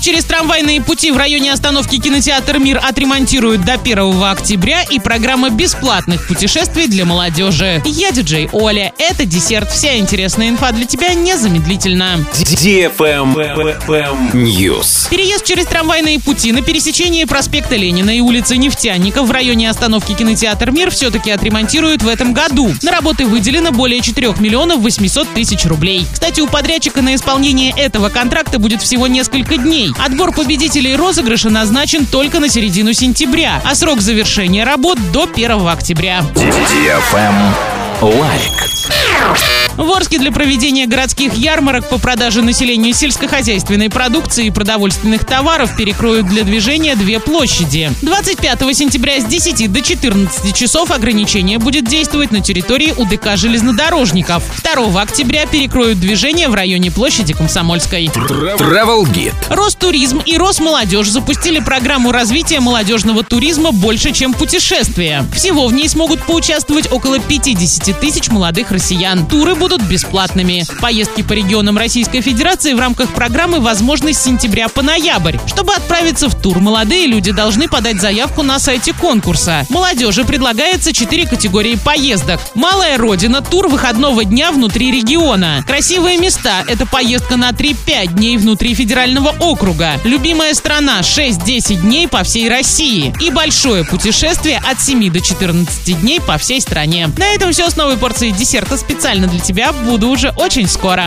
Переезд через трамвайные пути в районе остановки кинотеатр «Мир» отремонтируют до 1 октября и программа бесплатных путешествий для молодежи. Я диджей Оля. Это десерт. Вся интересная инфа для тебя незамедлительно. News. Переезд через трамвайные пути на пересечении проспекта Ленина и улицы Нефтяника в районе остановки кинотеатр «Мир» все-таки отремонтируют в этом году. На работы выделено более 4 миллионов 800 тысяч рублей. Кстати, у подрядчика на исполнение этого контракта будет всего несколько дней. Отбор победителей розыгрыша назначен только на середину сентября, а срок завершения работ до 1 октября. Лайк. В Орске для проведения городских ярмарок по продаже населению сельскохозяйственной продукции и продовольственных товаров перекроют для движения две площади. 25 сентября с 10 до 14 часов ограничение будет действовать на территории УДК железнодорожников. 2 октября перекроют движение в районе площади Комсомольской. Travel Guide. Ростуризм и Росмолодежь запустили программу развития молодежного туризма «Больше, чем путешествия». Всего в ней смогут поучаствовать около 50 тысяч молодых россиян. Туры будут бесплатными. Поездки по регионам Российской Федерации в рамках программы возможны с сентября по ноябрь. Чтобы отправиться в тур, молодые люди должны подать заявку на сайте конкурса. Молодежи предлагается 4 категории поездок. Малая родина, тур выходного дня внутри региона. Красивые места – это поездка на 3-5 дней внутри федерального округа. Любимая страна – 6-10 дней по всей России. И большое путешествие от 7 до 14 дней по всей стране. На этом все с новой порцией десерта специально для тебя. Буду уже очень скоро.